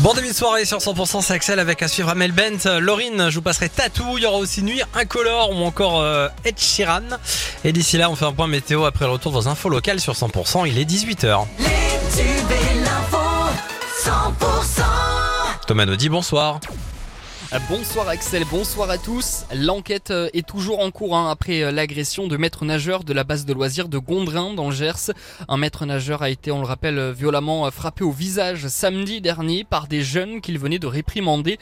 Bon début de soirée sur 100% c'est Axel avec à suivre Amel Bent, Laurine, je vous passerai Tatou, il y aura aussi Nuit Incolore ou encore euh, Ed Sheeran. Et d'ici là on fait un point météo après le retour de vos infos locales sur 100%, il est 18h. Les tubes et l'info 100% Thomas Naudy, bonsoir. Bonsoir Axel, bonsoir à tous. L'enquête euh, est toujours en cours hein, après euh, l'agression de maître nageur de la base de loisirs de Gondrin dans le Gers. Un maître nageur a été, on le rappelle, euh, violemment frappé au visage samedi dernier par des jeunes qu'il venait de réprimander.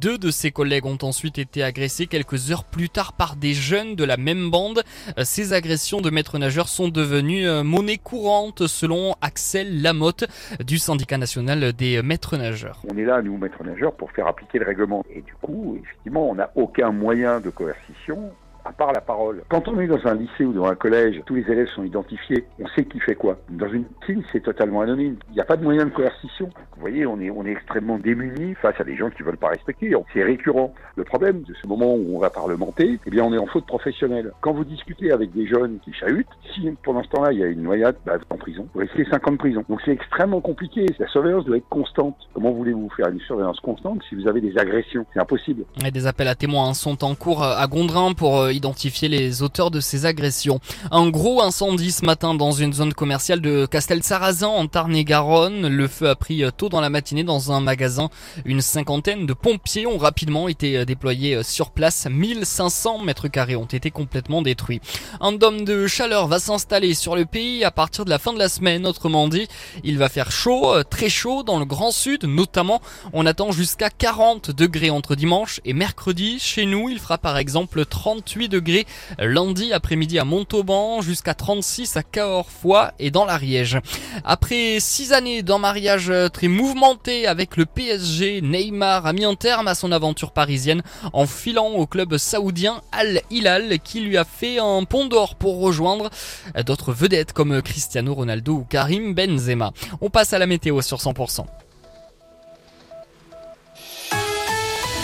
Deux de ses collègues ont ensuite été agressés quelques heures plus tard par des jeunes de la même bande. Ces agressions de maître nageur sont devenues monnaie courante selon Axel Lamotte du syndicat national des maîtres nageurs. On est là, nous, maîtres nageurs, pour faire appliquer le règlement. Du coup, effectivement, on n'a aucun moyen de coercition à part la parole. Quand on est dans un lycée ou dans un collège, tous les élèves sont identifiés, on sait qui fait quoi. Dans une team, c'est totalement anonyme. Il n'y a pas de moyen de coercition. Vous voyez, on est, on est extrêmement démunis face à des gens qui veulent pas respecter. C'est récurrent. Le problème de ce moment où on va parlementer, eh bien, on est en faute professionnelle. Quand vous discutez avec des jeunes qui chahutent, si pendant ce temps-là, il y a une noyade, bah, en prison. Vous risquez 5 ans de prison. Donc c'est extrêmement compliqué. La surveillance doit être constante. Comment voulez-vous faire une surveillance constante si vous avez des agressions? C'est impossible. Et des appels à témoins sont en cours à Gondrin pour euh, identifier les auteurs de ces agressions. Un gros incendie ce matin dans une zone commerciale de Castel-Sarrazin en Tarn-et-Garonne. Le feu a pris euh, tôt dans la matinée dans un magasin. Une cinquantaine de pompiers ont rapidement été euh, déployés sur place. 1500 mètres carrés ont été complètement détruits. Un dôme de chaleur va s'installer sur le pays à partir de la fin de la semaine. Autrement dit, il va faire chaud, très chaud dans le Grand Sud, notamment. On attend jusqu'à 40 degrés entre dimanche et mercredi. Chez nous, il fera par exemple 38 degrés lundi après-midi à Montauban, jusqu'à 36 à Cahors-Foix et dans l'Ariège. Après six années d'un mariage très mouvementé avec le PSG, Neymar a mis un terme à son aventure parisienne en filant au club saoudien Al Hilal qui lui a fait un pont d'or pour rejoindre d'autres vedettes comme Cristiano Ronaldo ou Karim Benzema. On passe à la météo sur 100%.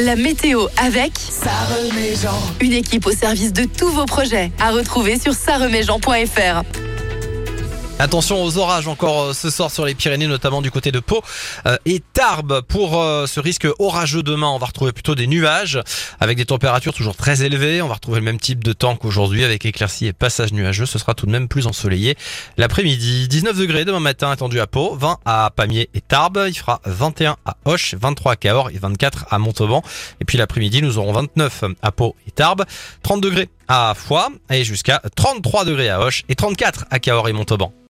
La météo avec Sareméjean une équipe au service de tous vos projets. À retrouver sur sareméjean.fr. Attention aux orages encore euh, ce soir sur les Pyrénées, notamment du côté de Pau euh, et Tarbes. Pour euh, ce risque orageux demain, on va retrouver plutôt des nuages avec des températures toujours très élevées. On va retrouver le même type de temps qu'aujourd'hui avec éclaircies et passages nuageux. Ce sera tout de même plus ensoleillé l'après-midi. 19 degrés demain matin attendu à Pau, 20 à Pamiers et Tarbes. Il fera 21 à Hoche, 23 à Cahors et 24 à Montauban. Et puis l'après-midi, nous aurons 29 à Pau et Tarbes, 30 degrés à Foix et jusqu'à 33 degrés à Hoche et 34 à Cahors et Montauban.